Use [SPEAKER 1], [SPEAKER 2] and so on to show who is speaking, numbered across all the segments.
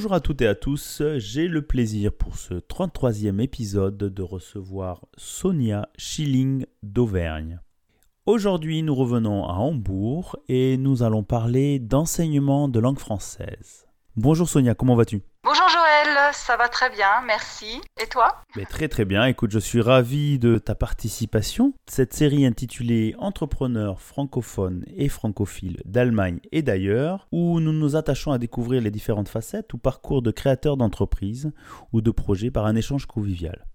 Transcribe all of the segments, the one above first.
[SPEAKER 1] Bonjour à toutes et à tous, j'ai le plaisir pour ce 33e épisode de recevoir Sonia Schilling d'Auvergne. Aujourd'hui nous revenons à Hambourg et nous allons parler d'enseignement de langue française. Bonjour Sonia, comment vas-tu?
[SPEAKER 2] Bonjour Joël, ça va très bien, merci. Et toi
[SPEAKER 1] Mais Très très bien, écoute, je suis ravi de ta participation. Cette série intitulée Entrepreneurs francophones et francophiles d'Allemagne et d'ailleurs, où nous nous attachons à découvrir les différentes facettes ou parcours de créateurs d'entreprises ou de projets par un échange convivial.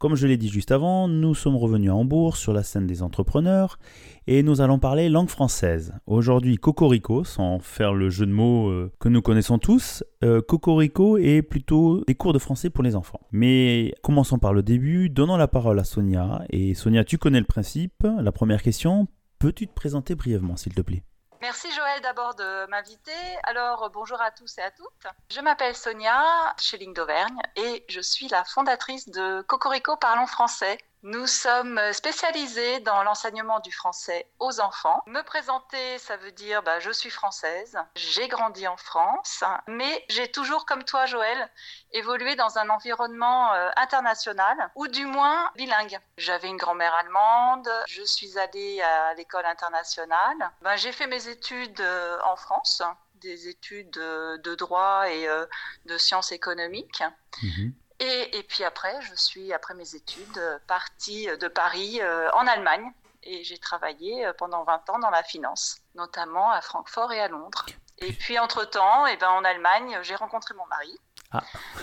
[SPEAKER 1] Comme je l'ai dit juste avant, nous sommes revenus à Hambourg sur la scène des entrepreneurs et nous allons parler langue française. Aujourd'hui, Cocorico, sans faire le jeu de mots euh, que nous connaissons tous, euh, Cocorico est plutôt des cours de français pour les enfants. Mais commençons par le début, donnons la parole à Sonia. Et Sonia, tu connais le principe. La première question, peux-tu te présenter brièvement, s'il te plaît?
[SPEAKER 2] Merci Joël d'abord de m'inviter. Alors bonjour à tous et à toutes. Je m'appelle Sonia Schelling d'Auvergne et je suis la fondatrice de Cocorico Parlons Français, nous sommes spécialisés dans l'enseignement du français aux enfants. Me présenter, ça veut dire bah, je suis française, j'ai grandi en France, mais j'ai toujours, comme toi Joël, évolué dans un environnement euh, international ou du moins bilingue. J'avais une grand-mère allemande, je suis allée à l'école internationale. Ben, j'ai fait mes études euh, en France des études de droit et euh, de sciences économiques. Mhm. Et, puis après, je suis, après mes études, euh, partie de Paris euh, en Allemagne. Et j'ai travaillé euh, pendant 20 ans dans la finance, notamment à Francfort et à Londres. Et puis entre-temps, et eh ben, en Allemagne, j'ai rencontré mon mari. Ah.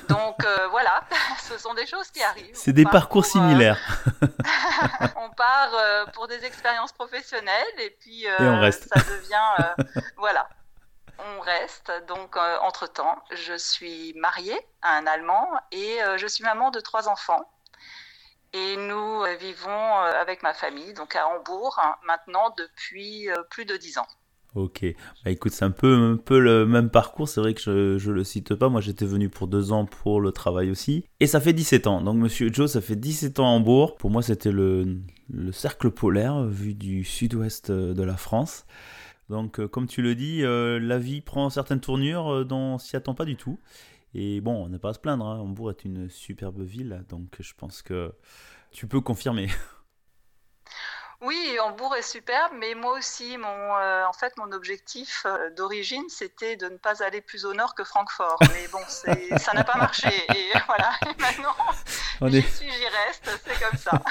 [SPEAKER 2] Donc voilà, ce sont des choses qui arrivent.
[SPEAKER 1] C'est des parcours similaires.
[SPEAKER 2] on part pour des expériences professionnelles et puis on reste. ça devient... voilà on reste. Donc, euh, entre-temps, je suis mariée à un Allemand et euh, je suis maman de trois enfants. Et nous euh, vivons avec ma famille, donc à Hambourg, hein, maintenant depuis plus de dix ans.
[SPEAKER 1] Ok, bah écoute, c'est un peu, un peu le même parcours, c'est vrai que je ne le cite pas, moi j'étais venu pour deux ans pour le travail aussi, et ça fait 17 ans, donc monsieur Joe, ça fait 17 ans à Hambourg, pour moi c'était le, le cercle polaire vu du sud-ouest de la France, donc, euh, comme tu le dis, euh, la vie prend certaines tournures euh, dont on s'y attend pas du tout. Et bon, on n'est pas à se plaindre. Hein. Hambourg est une superbe ville, donc je pense que tu peux confirmer.
[SPEAKER 2] Oui, Hambourg est superbe, mais moi aussi, mon, en fait, mon objectif d'origine, c'était de ne pas aller plus au nord que Francfort. Mais bon, ça n'a pas marché. Et voilà, maintenant, j'y suis, j'y reste, c'est comme ça.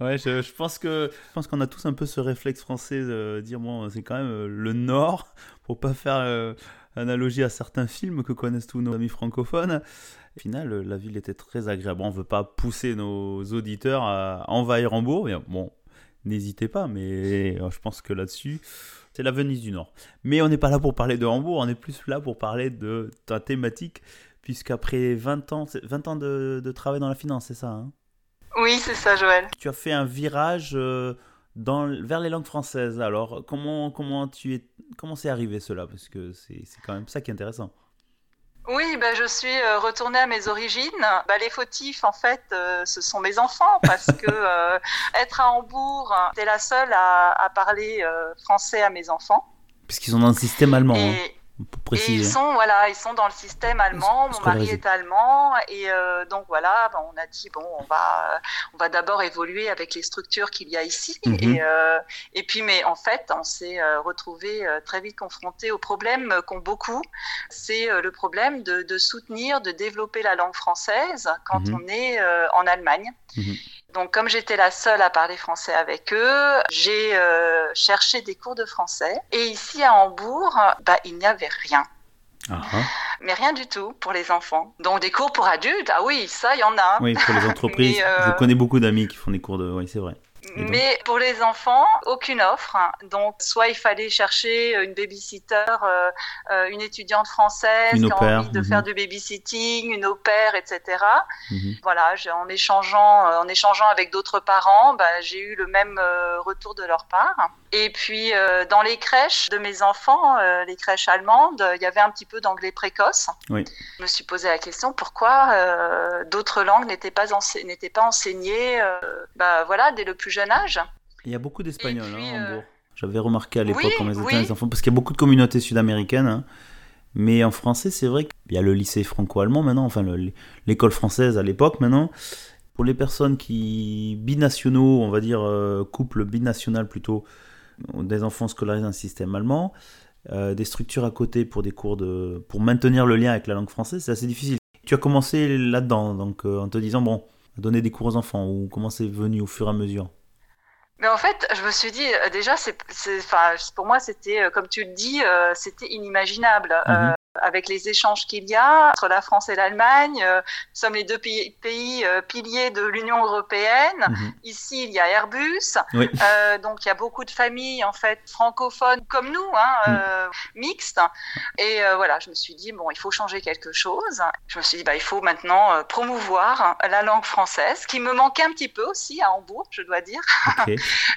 [SPEAKER 1] ouais, je, pense que je pense qu'on a tous un peu ce réflexe français de dire bon, c'est quand même euh, le nord, pour pas faire analogie à certains films que connaissent tous nos amis francophones. Au final, la ville était très agréable. On ne veut pas pousser nos auditeurs à envahir Hambourg. Mais bon, n'hésitez pas, mais euh, je pense que là-dessus, c'est la Venise du Nord. Mais on n'est pas là pour parler de Hambourg, on est plus là pour parler de ta thématique, puisqu'après 20 ans, 20 ans de, travail dans la finance, c'est ça hein?
[SPEAKER 2] Oui, c'est ça, Joël.
[SPEAKER 1] Tu as fait un virage euh, dans, vers les langues françaises. Alors, comment, comment tu es, comment c'est arrivé cela? Parce que c'est quand même ça qui est intéressant.
[SPEAKER 2] Oui, bah, je suis euh, retournée à mes origines. Bah, les fautifs, en fait, euh, ce sont mes enfants parce que euh, être à Hambourg, j'étais la seule à, parler français à mes enfants.
[SPEAKER 1] Puisqu'ils sont dans le système allemand. Hein
[SPEAKER 2] ils sont voilà, ils sont dans le système allemand. Mon mari est allemand et euh, donc voilà, ben, on a dit bon, on va on va d'abord évoluer avec les structures qu'il y a ici mhm. et euh, et puis mais en fait, on s'est euh, retrouvé très vite confronté au problème qu'ont beaucoup, c'est le problème de, de, soutenir, de développer la langue française quand mhm. on est en Allemagne. Mhm. Donc, comme j'étais la seule à parler français avec eux, j'ai euh, cherché des cours de français. Et ici à Hambourg, bah, il n'y avait rien. Mais rien du tout pour les enfants. Donc des cours pour adultes, ah oui, ça, il y en a.
[SPEAKER 1] Oui, pour les entreprises. Je euh, connais beaucoup d'amis qui font des cours de... Oui, c'est vrai.
[SPEAKER 2] Mais pour les enfants, aucune offre. Donc, soit il fallait chercher une babysitter, euh, euh, une étudiante française qui a envie de faire mhm. du babysitting, une au pair, etc. Mhm. Voilà, en échangeant, euh, en échangeant avec d'autres parents, bah, j'ai eu le même retour de leur part. Et puis, dans les crèches de mes enfants, les crèches allemandes, il y avait un petit peu d'anglais précoce. Oui. Je me suis posé la question pourquoi d'autres langues n'étaient pas, n'étaient pas enseignées, bah, voilà, dès le plus jeune âge.
[SPEAKER 1] Il y a beaucoup d'Espagnols hein, Hambourg. J'avais remarqué à l'époque quand les enfants, parce qu'il y a beaucoup de communautés sud-américaines. Hein. Mais en français, c'est vrai qu'il y a le lycée franco-allemand maintenant, enfin l'école française à l'époque maintenant. Pour les personnes qui, binationaux, on va dire euh, couple binational plutôt, des enfants scolarisés dans un système allemand, euh, des structures à côté pour des cours de, pour maintenir le lien avec la langue française, c'est assez difficile. Tu as commencé là-dedans, donc euh, en te disant bon, donner des cours aux enfants, ou comment c'est venu au fur et à mesure?
[SPEAKER 2] Mais en fait, je me suis dit, déjà, c'est, pour moi, c'était, comme tu le dis, c'était inimaginable. Mhm avec les échanges qu'il y a entre la France et l'Allemagne. Euh, nous sommes les deux pays, pays euh, piliers de l'Union européenne. Mhm. Ici, il y a Airbus. Euh, donc, il y a beaucoup de familles en fait francophones comme nous, hein, mhm. mixtes. Et voilà, je me suis dit bon, il faut changer quelque chose. Je me suis dit bah, il faut maintenant promouvoir la langue française, qui me manquait un petit peu aussi à Hambourg, je dois dire.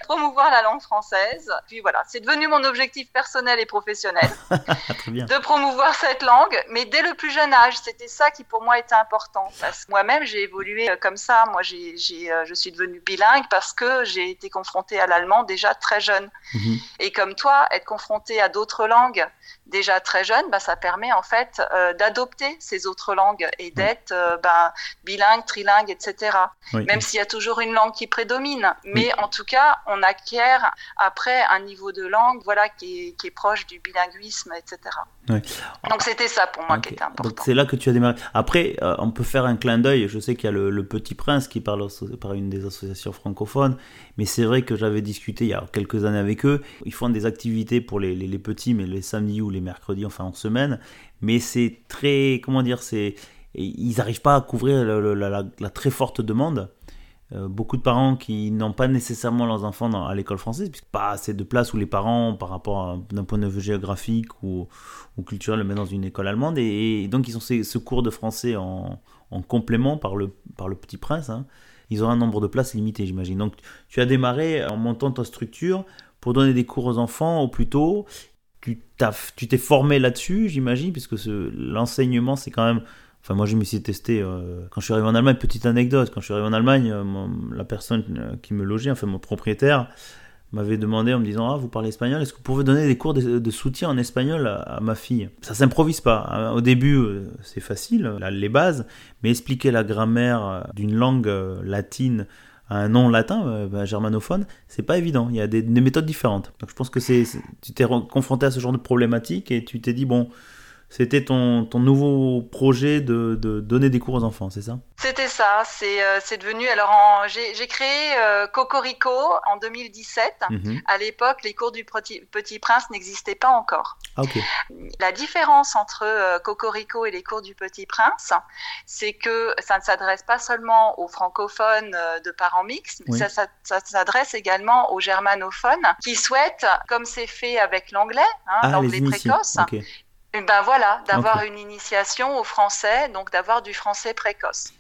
[SPEAKER 2] promouvoir la langue française. Puis voilà, c'est devenu mon objectif personnel et professionnel de promouvoir cette langue, mais dès le plus jeune âge, c'était ça qui pour moi était important. Parce que moi-même, j'ai évolué euh, comme ça. Moi, j'ai, euh, je suis devenue bilingue parce que j'ai été confrontée à l'allemand déjà très jeune. Mhm. Et comme toi, être confrontée à d'autres langues déjà très jeune, bah, ça permet en fait euh, d'adopter ces autres langues et d'être ben, bilingue, trilingue, etc. Même s'il y a toujours une langue qui prédomine. Mais en tout cas, on acquiert après un niveau de langue voilà, qui est, qui est proche du bilinguisme, etc. Donc c'était ça pour moi qui était important.
[SPEAKER 1] c'est là que tu as démarré. Après, euh, on peut faire un clin d'œil. Je sais qu'il y a le, Petit Prince qui parle par une des associations francophones, mais c'est vrai que j'avais discuté il y a quelques années avec eux. Ils font des activités pour les, petits, mais les samedis ou les mercredis, enfin en semaine. Mais c'est très, comment dire, c'est ils n'arrivent pas à couvrir la, très forte demande. Euh, beaucoup de parents qui n'ont pas nécessairement leurs enfants à l'école française, puisque pas assez de place où les parents, par rapport d'un point de vue géographique ou, culturel, le mettent dans une école allemande. Et, donc, ils ont ce, cours de français en, en, complément par le, par le Petit Prince. Hein. Ils ont un nombre de places limité, j'imagine. Donc, tu as démarré en montant ta structure pour donner des cours aux enfants au plus tôt. Tu t'es formé là-dessus, j'imagine, puisque l'enseignement, c'est quand même Enfin, moi, je me suis testé euh, quand je suis arrivé en Allemagne. Petite anecdote, quand je suis arrivé en Allemagne, euh, la personne euh, qui me logeait, enfin mon propriétaire, m'avait demandé en me disant Ah, vous parlez espagnol, est-ce que vous pouvez donner des cours de, soutien en espagnol à, ma fille? Ça s'improvise pas. Hein. Au début, c'est facile, les bases, mais expliquer la grammaire d'une langue latine à un nom latin, bah, germanophone, c'est pas évident. Il y a des, des méthodes différentes. Donc je pense que c'est, tu t'es confronté à ce genre de problématique et tu t'es dit Bon, c'était ton, ton, nouveau projet de, de, donner des cours aux enfants, c'est ça?
[SPEAKER 2] C'était ça. C'est euh, devenu. Alors, j'ai créé euh, Cocorico en 2017. Mhm. À l'époque, les cours du Petit, Petit Prince n'existaient pas encore.
[SPEAKER 1] Ah.
[SPEAKER 2] La différence entre euh, Cocorico et les cours du Petit Prince, c'est que ça ne s'adresse pas seulement aux francophones de parents mixtes, mais ça, ça, s'adresse également aux germanophones qui souhaitent, comme c'est fait avec l'anglais, hein, ah, l'anglais précoce, ben voilà, d'avoir une initiation au français, donc d'avoir du français précoce.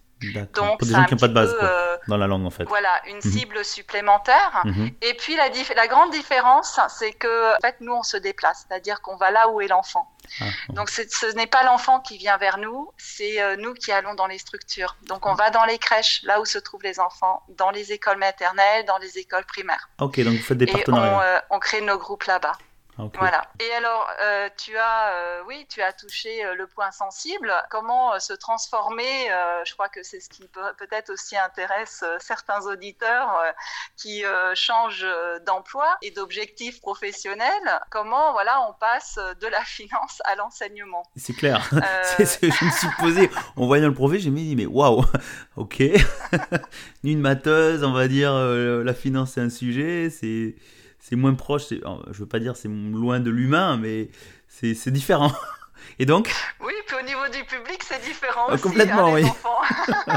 [SPEAKER 1] Donc, pour des gens qui n'ont pas de base euh, dans la langue en fait.
[SPEAKER 2] Voilà, une mhm. cible supplémentaire. Mhm. Et puis la, la grande différence, c'est que en fait, nous on se déplace, c'est-à-dire qu'on va là où est l'enfant. Ah, donc ce n'est pas l'enfant qui vient vers nous, c'est euh, nous qui allons dans les structures. Donc on va dans les crèches, là où se trouvent les enfants, dans les écoles maternelles, dans les écoles primaires.
[SPEAKER 1] Ok, donc vous faites des partenariats.
[SPEAKER 2] Et on, euh, on crée nos groupes là-bas. Voilà. Et alors, euh, tu as, euh, oui, tu as touché euh, le point sensible. Comment se transformer Je crois que c'est ce qui peut-être aussi intéresse certains auditeurs qui changent d'emploi et d'objectifs professionnels. Comment, voilà, on passe de la finance à l'enseignement.
[SPEAKER 1] C'est clair. c'est ce que je me suis posé en voyant le projet. J'ai dit, mais waouh, ok. Une mateuse, on va dire, la finance c'est un sujet, c'est c'est moins proche, je veux pas dire c'est loin de l'humain, mais c'est différent. Et donc
[SPEAKER 2] Oui, puis au niveau du public, c'est différent ah, aussi.
[SPEAKER 1] Complètement, hein, oui.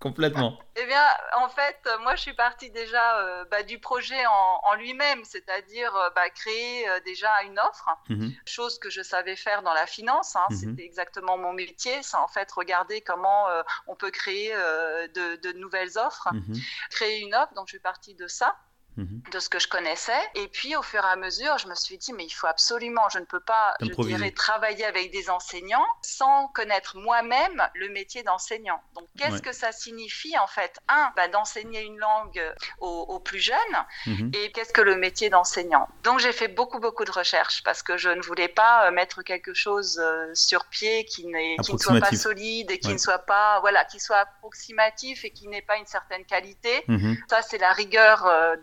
[SPEAKER 1] complètement.
[SPEAKER 2] Eh bien, en fait, moi, je suis partie déjà euh, bah, du projet en, lui-même, c'est-à-dire euh, bah, créer euh, déjà une offre, mhm. chose que je savais faire dans la finance. Hein, mhm. C'était exactement mon métier, c'est en fait regarder comment on peut créer de, nouvelles offres, mhm. créer une offre. Donc, je suis partie de ça. Mhm. de ce que je connaissais. Et puis, au fur et à mesure, je me suis dit, mais il faut absolument, je ne peux pas, je dirais, travailler avec des enseignants sans connaître moi-même le métier d'enseignant. Donc, qu'est-ce que ça signifie, en fait? Un, bah, d'enseigner une langue aux, plus jeunes. Mhm. Et qu'est-ce que le métier d'enseignant? Donc, j'ai fait beaucoup, beaucoup de recherches parce que je ne voulais pas euh, mettre quelque chose euh, sur pied qui, qui ne soit pas solide et qui ne soit pas, voilà, qui soit approximatif et qui n'ait pas une certaine qualité. Mhm. Ça, c'est la rigueur euh,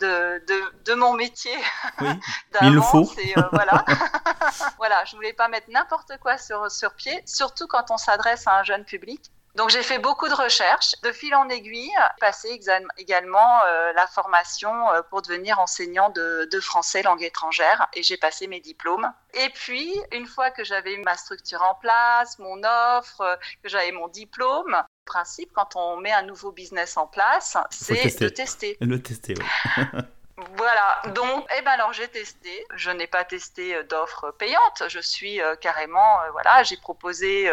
[SPEAKER 2] de de, mon métier.
[SPEAKER 1] Oui, il le faut.
[SPEAKER 2] Euh, voilà. voilà, je voulais pas mettre n'importe quoi sur, sur pied, surtout quand on s'adresse à un jeune public. Donc j'ai fait beaucoup de recherches, de fil en aiguille, passé également euh, la formation euh, pour devenir enseignant de, de, français langue étrangère et j'ai passé mes diplômes. Et puis une fois que j'avais ma structure en place, mon offre, que j'avais mon diplôme, principe quand on met un nouveau business en place, c'est de tester.
[SPEAKER 1] Le tester, oui.
[SPEAKER 2] Voilà, donc, eh ben alors j'ai testé. Je n'ai pas testé euh, d'offres payantes. Je suis euh, carrément, euh, voilà, j'ai proposé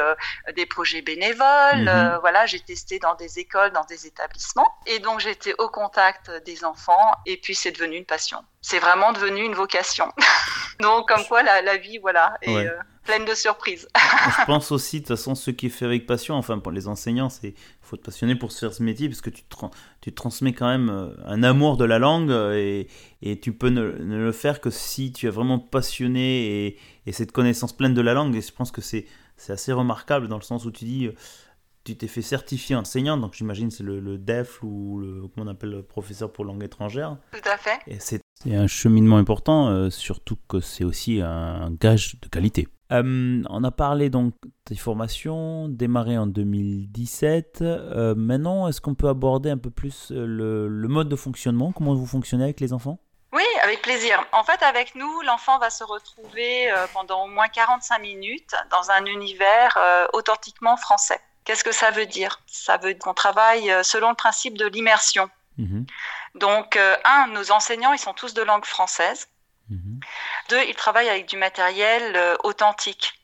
[SPEAKER 2] des projets bénévoles. Mhm. voilà, j'ai testé dans des écoles, dans des établissements. Et donc j'étais au contact des enfants. Et puis c'est devenu une passion. C'est vraiment devenu une vocation. donc comme quoi la, vie, voilà, est pleine de surprises.
[SPEAKER 1] Je pense aussi, de toute façon, ce qui est fait avec passion, enfin pour les enseignants, c'est faut te passionner pour faire ce métier parce que tu, tu transmets quand même euh, un amour de la langue euh, et, tu peux ne, le faire que si tu es vraiment passionné et, et, cette connaissance pleine de la langue. Et je pense que c'est assez remarquable dans le sens où tu dis, euh, tu t'es fait certifier enseignant, donc j'imagine c'est le, DEF ou le, comment on appelle, le professeur pour langue étrangère.
[SPEAKER 2] Tout à fait.
[SPEAKER 1] Et c'est un cheminement important, surtout que c'est aussi un gage de qualité. Euh, on a parlé donc des formations démarrées en 2017. Euh, maintenant, est-ce qu'on peut aborder un peu plus euh, le, mode de fonctionnement? Comment vous fonctionnez avec les enfants?
[SPEAKER 2] Oui, avec plaisir. En fait, avec nous, l'enfant va se retrouver pendant au moins 45 minutes dans un univers authentiquement français. Qu'est-ce que ça veut dire? Ça veut dire qu'on travaille selon le principe de l'immersion. Mhm. Donc, un, nos enseignants, ils sont tous de langue française. Mhm. Deux, ils travaillent avec du matériel euh, authentique.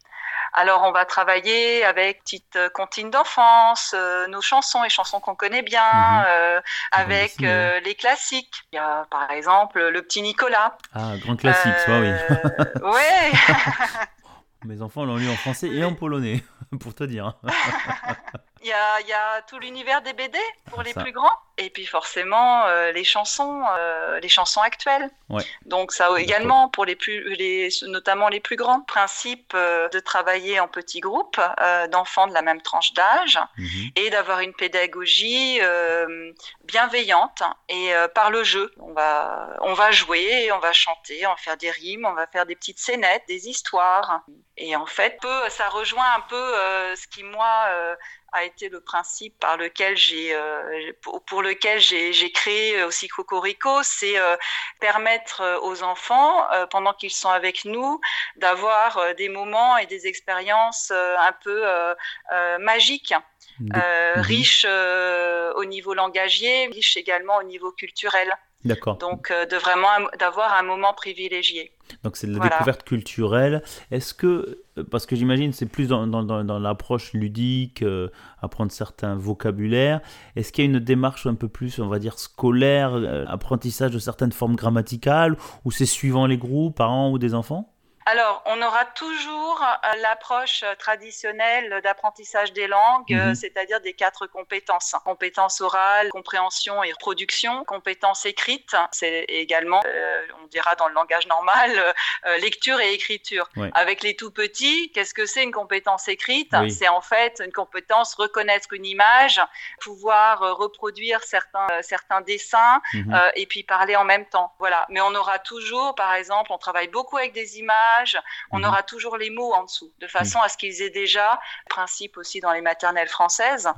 [SPEAKER 2] Alors, on va travailler avec petite euh, comptine d'enfance, euh, nos chansons, les chansons qu'on connaît bien, mhm. avec les classiques. Il y a par exemple le petit Nicolas.
[SPEAKER 1] Ah, grand classique, ça, oui.
[SPEAKER 2] ouais.
[SPEAKER 1] Mes enfants l'ont lu en français et en polonais, pour te dire.
[SPEAKER 2] Il y a, y a, tout l'univers des BD pour les plus grands. Et puis forcément euh, les chansons euh, les chansons actuelles.
[SPEAKER 1] Ouais.
[SPEAKER 2] donc ça également pour les plus les notamment les plus grands. Principe euh, de travailler en petits groupes d'enfants de la même tranche d'âge mhm. et d'avoir une pédagogie bienveillante et par le jeu. On va on va jouer on va chanter on va faire des rimes on va faire des petites scénettes des histoires. Et en fait peu ça rejoint un peu ce qui moi a été le principe par lequel j'ai pour lequel j'ai créé aussi Cocorico, c'est euh, permettre euh, aux enfants, euh, pendant qu'ils sont avec nous, d'avoir des moments et des expériences un peu magiques. Mhm. riches au niveau langagier, riches également au niveau culturel.
[SPEAKER 1] D'accord.
[SPEAKER 2] Donc, euh, de vraiment d'avoir un moment privilégié.
[SPEAKER 1] Donc, c'est la découverte culturelle. Est-ce que, euh, parce que j'imagine c'est plus dans, dans, dans, l'approche ludique, euh, apprendre certains vocabulaires, est-ce qu'il y a une démarche un peu plus, on va dire, scolaire, apprentissage de certaines formes grammaticales, ou c'est suivant les groupes, parents ou des enfants?
[SPEAKER 2] Alors, on aura toujours euh, l'approche euh, traditionnelle d'apprentissage des langues, euh, mhm. c'est-à-dire des quatre compétences. Compétences orales, compréhension et reproduction. Compétences écrites, c'est également, on dira dans le langage normal, lecture et écriture. Avec les tout petits, qu'est-ce que c'est une compétence écrite? C'est en fait une compétence reconnaître une image, pouvoir reproduire certains, certains dessins mhm. et puis parler en même temps. Voilà. Mais on aura toujours, par exemple, on travaille beaucoup avec des images on mhm. aura toujours les mots en dessous, de façon à ce qu'ils aient déjà, principe aussi dans les maternelles françaises,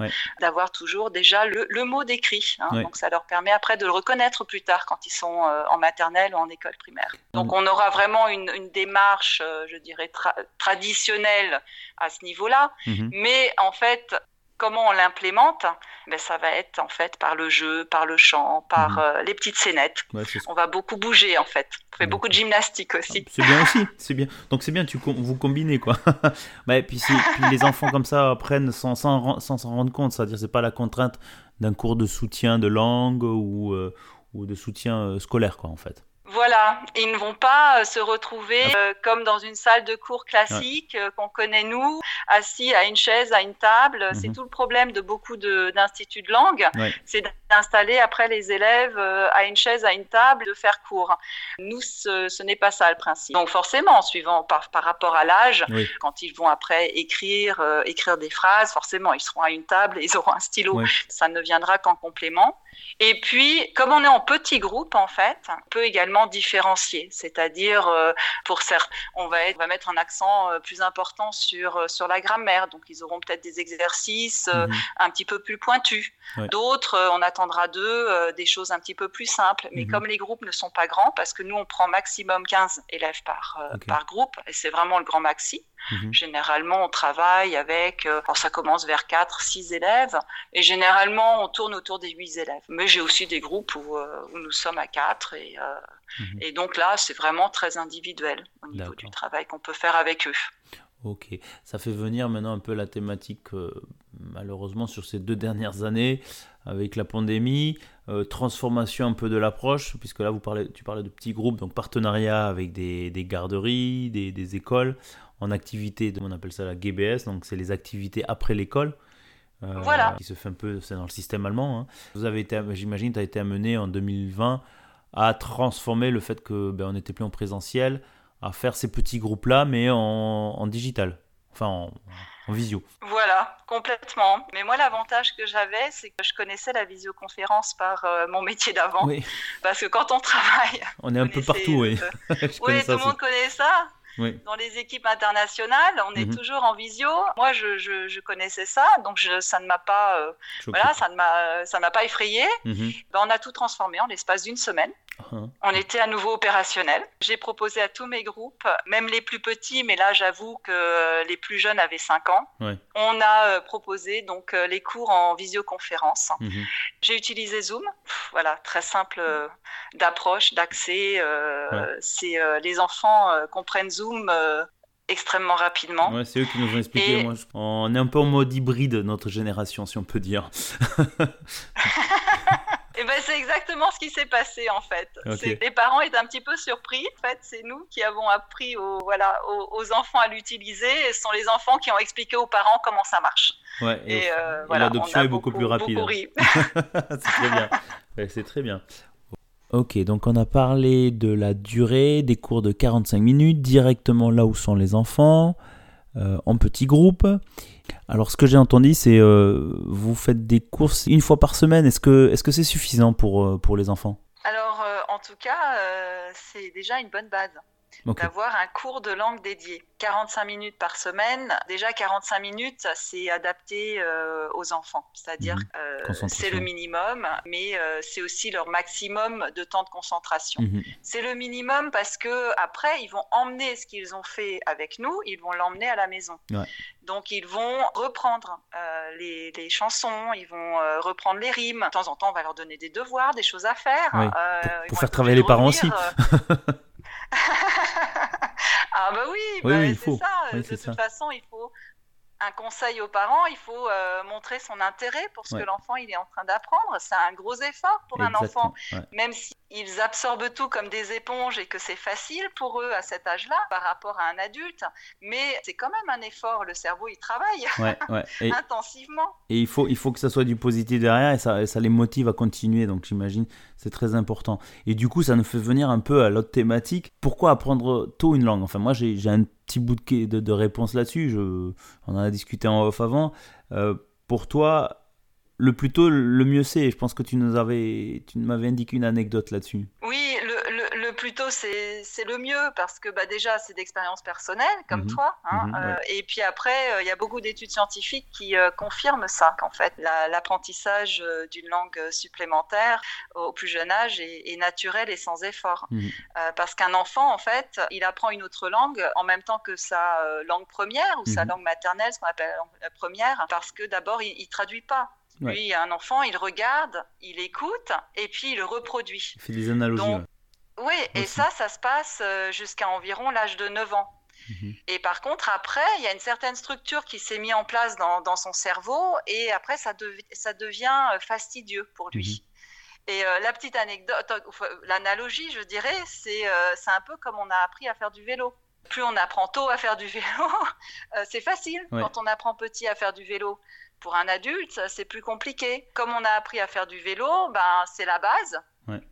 [SPEAKER 2] d'avoir toujours déjà le, mot décrit. Hein. Donc ça leur permet après de le reconnaître plus tard quand ils sont euh, en maternelle ou en école primaire. Donc on aura vraiment une, démarche, euh, je dirais, traditionnelle à ce niveau-là, mhm. mais en fait, comment on l'implémente ben, Ça va être en fait par le jeu, par le chant, par mhm. euh, les petites scénettes. on va beaucoup bouger en fait. On fait beaucoup de gymnastique aussi.
[SPEAKER 1] C'est bien aussi, c'est bien. Donc c'est bien, tu vous combinez quoi. bah, et puis, puis, les enfants comme ça apprennent sans s'en rendre compte. C'est-à-dire c'est pas la contrainte d'un cours de soutien de langue ou, euh, ou de soutien scolaire, quoi, en fait.
[SPEAKER 2] Voilà, ils ne vont pas euh, se retrouver euh, comme dans une salle de cours classique euh, qu'on connaît nous, assis à une chaise, à une table. C'est mhm. tout le problème de beaucoup d'instituts de, langue, c'est d'installer après les élèves à une chaise, à une table, de faire cours. Nous, ce, n'est pas ça le principe. Donc forcément, suivant par, par rapport à l'âge, quand ils vont après écrire, écrire des phrases, forcément, ils seront à une table et ils auront un stylo. Ça ne viendra qu'en complément. Et puis, comme on est en petits groupes, en fait, on peut également différencier. C'est-à-dire, euh, pour certains, on va, être, on va mettre un accent euh, plus important sur, euh, sur la grammaire. Donc, ils auront peut-être des exercices mhm. un petit peu plus pointus. D'autres, on attendra d'eux des choses un petit peu plus simples. Mais mhm. comme les groupes ne sont pas grands, parce que nous, on prend maximum 15 élèves par, par groupe, et c'est vraiment le grand maxi. Mhm. Généralement, on travaille avec, ça commence vers 4, 6 élèves, et généralement, on tourne autour des 8 élèves. Mais j'ai aussi des groupes où, où, nous sommes à 4, et, Mhm. Et donc là, c'est vraiment très individuel au niveau du travail qu'on peut faire avec eux.
[SPEAKER 1] Ok, ça fait venir maintenant un peu la thématique, euh, malheureusement, sur ces deux dernières années, avec la pandémie, euh, transformation un peu de l'approche, puisque là, vous parlez, tu parlais de petits groupes, donc partenariat avec des, garderies, des, écoles, en activité, on appelle ça la GBS, donc c'est les activités après l'école.
[SPEAKER 2] Euh, voilà.
[SPEAKER 1] Qui se fait un peu, c'est dans le système allemand. Hein. Vous avez été, j'imagine, tu as été amené en 2020 à transformer le fait que ben, on n'était plus en présentiel, à faire ces petits groupes-là, mais en, digital, enfin en, visio.
[SPEAKER 2] Voilà, complètement. Mais moi, l'avantage que j'avais, c'est que je connaissais la visioconférence par euh, mon métier d'avant. Oui. Parce que quand on travaille...
[SPEAKER 1] On est un peu partout, oui.
[SPEAKER 2] oui, tout le monde connaît ça. Dans les équipes internationales, on est mhm. toujours en visio. Moi, je, je, connaissais ça, donc je, ça ne m'a pas, euh, voilà, ça ne m'a, ça m'a pas effrayé. Mhm. Ben, on a tout transformé en l'espace d'une semaine. Uh-huh. On était à nouveau opérationnel. J'ai proposé à tous mes groupes, même les plus petits, mais là j'avoue que les plus jeunes avaient 5 ans. On a euh, proposé donc euh, les cours en visioconférence. Mhm. J'ai utilisé Zoom. voilà, très simple euh, d'approche, d'accès. C'est les enfants comprennent Zoom extrêmement rapidement.
[SPEAKER 1] Ouais, c'est eux qui nous ont expliqué. on est un peu en mode hybride, notre génération, si on peut dire.
[SPEAKER 2] Et eh ben c'est exactement ce qui s'est passé en fait. Les parents étaient un petit peu surpris. En fait, c'est nous qui avons appris aux, voilà, aux, enfants à l'utiliser et ce sont les enfants qui ont expliqué aux parents comment ça marche.
[SPEAKER 1] Ouais, et, euh, l'adoption est beaucoup, plus rapide. c'est très bien. c'est très bien. Ok, donc on a parlé de la durée des cours de 45 minutes, directement là où sont les enfants, euh, en petits groupes. Alors ce que j'ai entendu, c'est euh, vous faites des courses une fois par semaine. Est-ce que est-ce c'est suffisant pour, euh, pour les enfants?
[SPEAKER 2] Alors euh, en tout cas, c'est déjà une bonne base d'avoir un cours de langue dédié. 45 minutes par semaine. Déjà, 45 minutes, c'est adapté euh, aux enfants. C'est-à-dire, euh, c'est le minimum, mais euh, c'est aussi leur maximum de temps de concentration. Mhm. C'est le minimum parce que après, ils vont emmener ce qu'ils ont fait avec nous, ils vont l'emmener à la maison. Donc, ils vont reprendre les, chansons, ils vont reprendre les rimes. De temps en temps, on va leur donner des devoirs, des choses à faire.
[SPEAKER 1] pour faire travailler les parents aussi.
[SPEAKER 2] ah bah oui, bah, c'est ça. de toute façon, il faut un conseil aux parents, il faut euh, montrer son intérêt pour ce que l'enfant il est en train d'apprendre. C'est un gros effort pour un enfant, même s'ils absorbent tout comme des éponges et que c'est facile pour eux à cet âge-là par rapport à un adulte. Mais c'est quand même un effort. Le cerveau il travaille intensivement.
[SPEAKER 1] Et il faut, il faut que ça soit du positif derrière et ça, ça les motive à continuer. Donc j'imagine c'est très important. Et du coup, ça nous fait venir un peu à l'autre thématique. Pourquoi apprendre tôt une langue? Enfin, moi, j'ai un petit bout de, de, réponse là-dessus. On en a discuté en off avant. Euh, pour toi, le plus tôt, le mieux c'est. Je pense que tu nous avais, tu m'avais indiqué une anecdote là-dessus.
[SPEAKER 2] Oui, le, plutôt c'est le mieux parce que bah, déjà c'est d'expérience personnelle comme mhm. toi. Hein, mhm, euh, et puis après, euh, il y a beaucoup d'études scientifiques qui euh, confirment ça, qu'en fait l'apprentissage d'une langue supplémentaire au plus jeune âge est, naturel et sans effort. Mhm. parce qu'un enfant, en fait, il apprend une autre langue en même temps que sa langue première ou sa langue maternelle, ce qu'on appelle la langue première, parce que d'abord, il, ne traduit pas. Lui, un enfant, il regarde, il écoute et puis il reproduit.
[SPEAKER 1] Il fait des analogies.
[SPEAKER 2] Oui, et ça, ça se passe euh, jusqu'à environ l'âge de 9 ans. Mhm. Et par contre, après, il y a une certaine structure qui s'est mise en place dans, son cerveau, et après, ça, ça devient euh, fastidieux pour lui. Mhm. Et la petite anecdote, l'analogie, je dirais, c'est c'est un peu comme on a appris à faire du vélo. Plus on apprend tôt à faire du vélo, c'est facile quand on apprend petit à faire du vélo. Pour un adulte, c'est plus compliqué. Comme on a appris à faire du vélo, ben, c'est la base.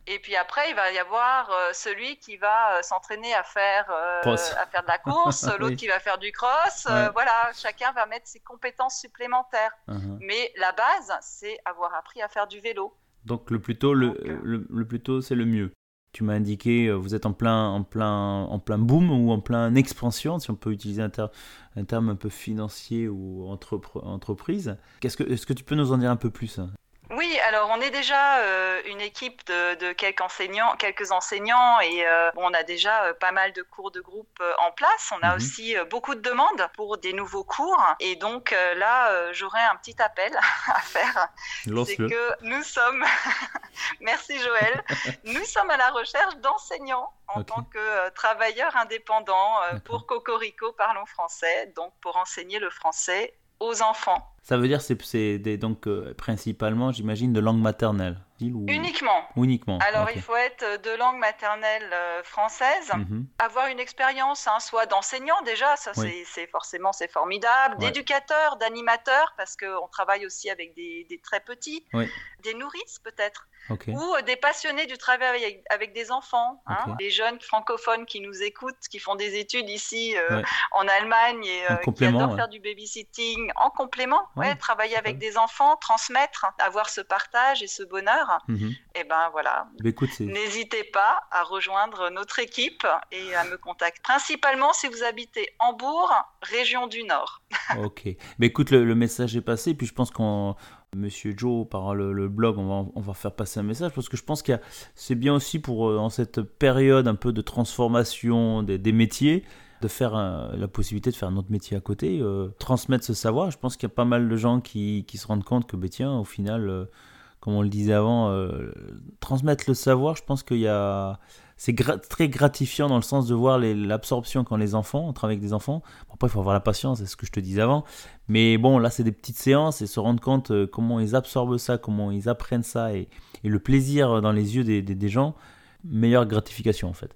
[SPEAKER 2] Et puis après, il va y avoir euh, celui qui va euh, s'entraîner à faire euh, à faire de la course, l'autre qui va faire du cross. voilà, chacun va mettre ses compétences supplémentaires. Uh-huh. Mais la base, c'est avoir appris à faire du vélo.
[SPEAKER 1] Donc le plus tôt, le, le, plus tôt, c'est le mieux. Tu m'as indiqué, vous êtes en plein, en plein, en plein boom ou en plein expansion, si on peut utiliser un, un terme un peu financier ou entreprise. Qu'est-ce que, est-ce que tu peux nous en dire un peu plus hein?
[SPEAKER 2] Oui, alors on est déjà euh, une équipe de, quelques enseignants, quelques enseignants et euh, on a déjà euh, pas mal de cours de groupe en place. On a mhm. aussi beaucoup de demandes pour des nouveaux cours et donc là j'aurais un petit appel à faire. C'est que nous sommes, merci Joël, nous sommes à la recherche d'enseignants en tant que travailleurs indépendants pour Cocorico Parlons français, donc pour enseigner le français aux enfants.
[SPEAKER 1] Ça veut dire c'est c'est donc euh, principalement, j'imagine, de langue maternelle.
[SPEAKER 2] Uniquement.
[SPEAKER 1] Uniquement.
[SPEAKER 2] Alors il faut être de langue maternelle euh, française, mhm. avoir une expérience, hein, soit d'enseignant déjà, ça c'est forcément c'est formidable, d'éducateur, d'animateur, parce qu'on travaille aussi avec des, des très petits, des nourrices peut-être. Ou euh, des passionnés du travail avec, des enfants, hein, des jeunes francophones qui nous écoutent, qui font des études ici euh, en Allemagne et euh, qui adorent faire du babysitting en complément, ouais, travailler avec des enfants, transmettre, avoir ce partage et ce bonheur. Mhm. Et eh ben voilà, bah, n'hésitez pas à rejoindre notre équipe et à me contacter. Principalement si vous habitez Hambourg, région du Nord.
[SPEAKER 1] ok, mais bah, écoute, le, le message est passé, puis je pense qu'on Monsieur Joe par le, blog, on va, on va, faire passer un message parce que je pense que c'est bien aussi pour euh, en cette période un peu de transformation des, métiers de faire la possibilité de faire un autre métier à côté, euh, transmettre ce savoir. Je pense qu'il y a pas mal de gens qui, qui se rendent compte que, ben, tiens, au final, euh, comme on le disait avant, transmettre le savoir, je pense qu'il y a c'est très gratifiant dans le sens de voir l'absorption quand les enfants, on travaille avec des enfants. après, il faut avoir la patience, c'est ce que je te disais avant. Mais bon, là, c'est des petites séances et se rendre compte euh, comment ils absorbent ça, comment ils apprennent ça et, le plaisir dans les yeux des, gens, meilleure gratification en fait.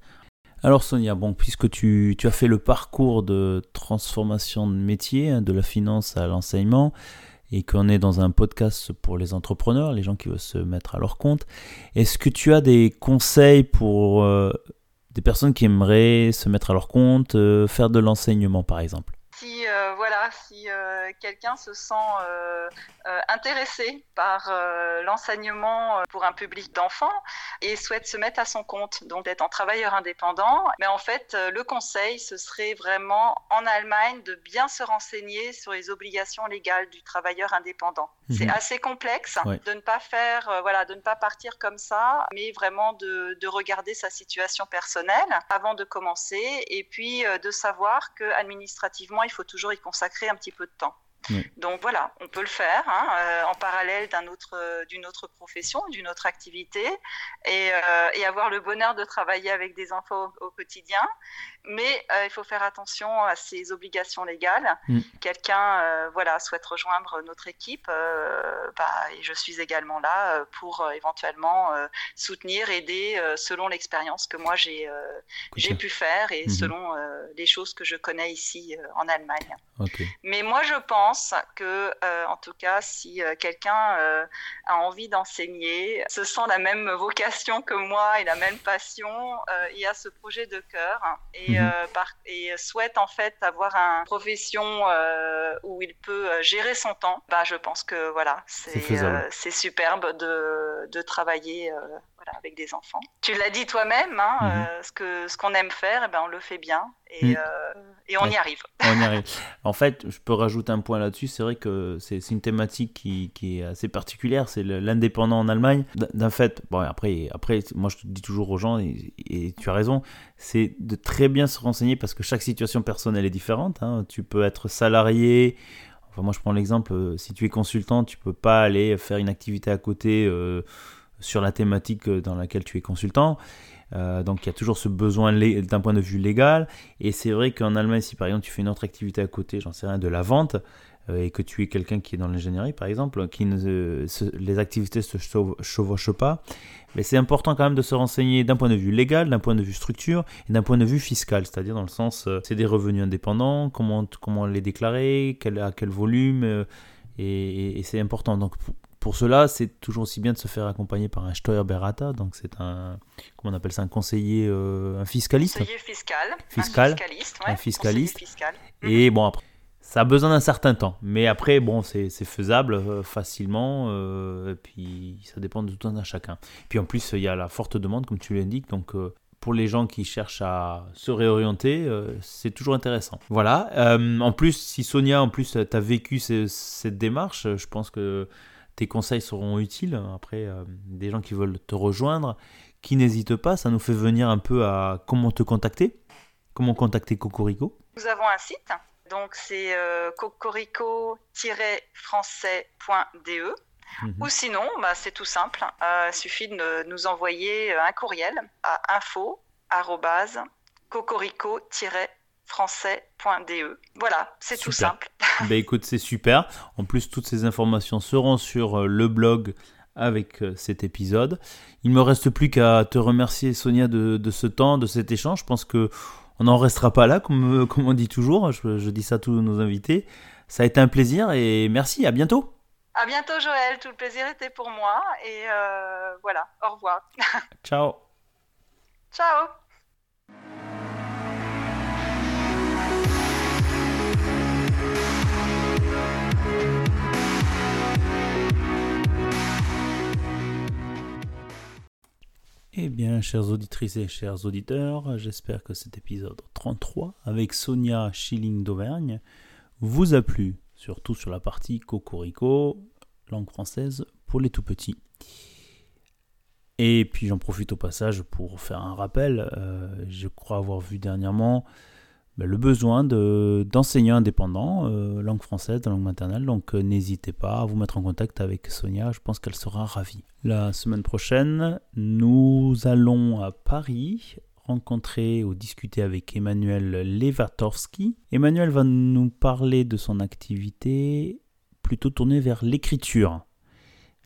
[SPEAKER 1] Alors Sonia, bon, puisque tu, tu, as fait le parcours de transformation de métier, hein, de la finance à l'enseignement, et qu'on est dans un podcast pour les entrepreneurs, les gens qui veulent se mettre à leur compte. Est-ce que tu as des conseils pour euh, des personnes qui aimeraient se mettre à leur compte, euh, faire de l'enseignement par exemple?
[SPEAKER 2] Si euh, voilà, si euh, quelqu'un se sent euh, intéressé par l'enseignement pour un public d'enfants et souhaite se mettre à son compte, donc d'être en travailleur indépendant, mais en fait, le conseil, ce serait vraiment en Allemagne de bien se renseigner sur les obligations légales du travailleur indépendant. C'est mhm. assez complexe de ne pas faire, voilà, de ne pas partir comme ça, mais vraiment de, de regarder sa situation personnelle avant de commencer et puis de savoir que administrativement il faut toujours y consacrer un petit peu de temps. Donc voilà, on peut le faire hein, euh, en parallèle d'un autre, euh, d'une autre profession, d'une autre activité, et, euh, et, avoir le bonheur de travailler avec des enfants au, quotidien. Mais il faut faire attention à ses obligations légales. Mm. Quelqu'un voilà, souhaite rejoindre notre équipe, bah, et je suis également là pour éventuellement soutenir, aider selon l'expérience que moi j'ai, j'ai pu faire et mm-hmm. selon les choses que je connais ici en Allemagne. Mais moi je pense que, euh, en tout cas, si euh, quelqu'un euh, a envie d'enseigner, se sent la même vocation que moi et la même passion, et a ce projet de cœur et, mhm. et souhaite en fait avoir une profession où il peut gérer son temps, bah, je pense que voilà, c'est superbe de, de travailler avec des enfants. Tu l'as dit toi-même, hein, mhm. euh, ce que ce qu'on aime faire, eh ben, on le fait bien et, mm. euh, et on y arrive.
[SPEAKER 1] on y arrive. En fait, je peux rajouter un point là-dessus. C'est vrai que c'est une thématique qui, qui, est assez particulière. C'est l'indépendant en Allemagne. D'un fait, bon, après, après, moi je te dis toujours aux gens, et, tu as raison, c'est de très bien se renseigner parce que chaque situation personnelle est différente. Hein. Tu peux être salarié. Enfin, moi je prends l'exemple, euh, si tu es consultant, tu peux pas aller faire une activité à côté sur la thématique euh, dans laquelle tu es consultant. Euh, donc il y a toujours ce besoin d'un point de vue légal. Et c'est vrai qu'en Allemagne, si par exemple tu fais une autre activité à côté, j'en sais rien, de la vente, euh, et que tu es quelqu'un qui est dans l'ingénierie, par exemple, qui les activités ne se chevauchent pas, mais c'est important quand même de se renseigner d'un point de vue légal, d'un point de vue structure et d'un point de vue fiscal, c'est-à-dire dans le sens, c'est des revenus indépendants, comment, les déclarer, à quel volume, et, et c'est important. Donc pour cela, c'est toujours aussi bien de se faire accompagner par un Steuerberater, donc c'est un, comment on appelle ça, un conseiller, euh, un fiscaliste.
[SPEAKER 2] Conseiller fiscal.
[SPEAKER 1] Fiscal. Un fiscaliste. Ouais, un fiscaliste. Fiscal. Et bon, après, ça a besoin d'un certain temps. Mais après, bon, c'est faisable euh, facilement. Euh, et puis, ça dépend de tout un chacun. Puis en plus, il y a la forte demande, comme tu l'indiques. Donc, pour les gens qui cherchent à se réorienter, c'est toujours intéressant. Voilà. en plus, si Sonia, en plus, tu as vécu cette démarche, je pense que tes conseils seront utiles. Après, euh, des gens qui veulent te rejoindre, qui n'hésitent pas, ça nous fait venir un peu à comment te contacter, comment contacter Cocorico?
[SPEAKER 2] Nous avons un site, donc c'est euh, cocorico-français.de. Mhm. Ou sinon, bah, c'est tout simple, euh, il suffit de nous envoyer un courriel à info cocorico français.de. Voilà, c'est tout simple.
[SPEAKER 1] ben écoute, c'est super. En plus, toutes ces informations seront sur euh, le blog avec euh, cet épisode. Il me reste plus qu'à te remercier Sonia de, ce temps, de cet échange. Je pense que on n'en restera pas là, comme, euh, comme on dit toujours. Je, dis ça à tous nos invités. Ça a été un plaisir et merci. À bientôt.
[SPEAKER 2] À bientôt Joël. Tout le plaisir était pour moi et voilà. Au revoir.
[SPEAKER 1] Ciao.
[SPEAKER 2] Ciao.
[SPEAKER 1] Eh bien, chères auditrices et chers auditeurs, j'espère que cet épisode 33 avec Sonia Schilling d'Auvergne vous a plu, surtout sur la partie Cocorico, langue française pour les tout petits. Et puis j'en profite au passage pour faire un rappel, euh, je crois avoir vu dernièrement bah, le besoin d'enseignants indépendants, euh, langue française, langue maternelle. Donc euh, n'hésitez pas à vous mettre en contact avec Sonia, je pense qu'elle sera ravie. La semaine prochaine, nous allons à Paris rencontrer ou discuter avec Emmanuel Lewatorski. Emmanuel va nous parler de son activité plutôt tournée vers l'écriture,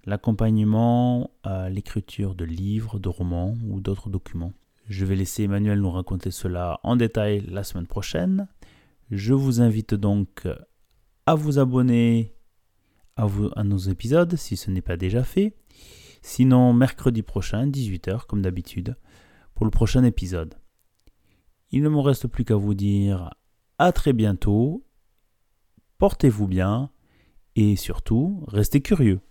[SPEAKER 1] l'accompagnement à l'écriture de livres, de romans ou d'autres documents. Je vais laisser Emmanuel nous raconter cela en détail la semaine prochaine. Je vous invite donc à vous abonner à, nos épisodes si ce n'est pas déjà fait. Sinon, mercredi prochain, 18h, comme d'habitude, pour le prochain épisode. Il ne me reste plus qu'à vous dire à très bientôt, portez-vous bien et surtout, restez curieux.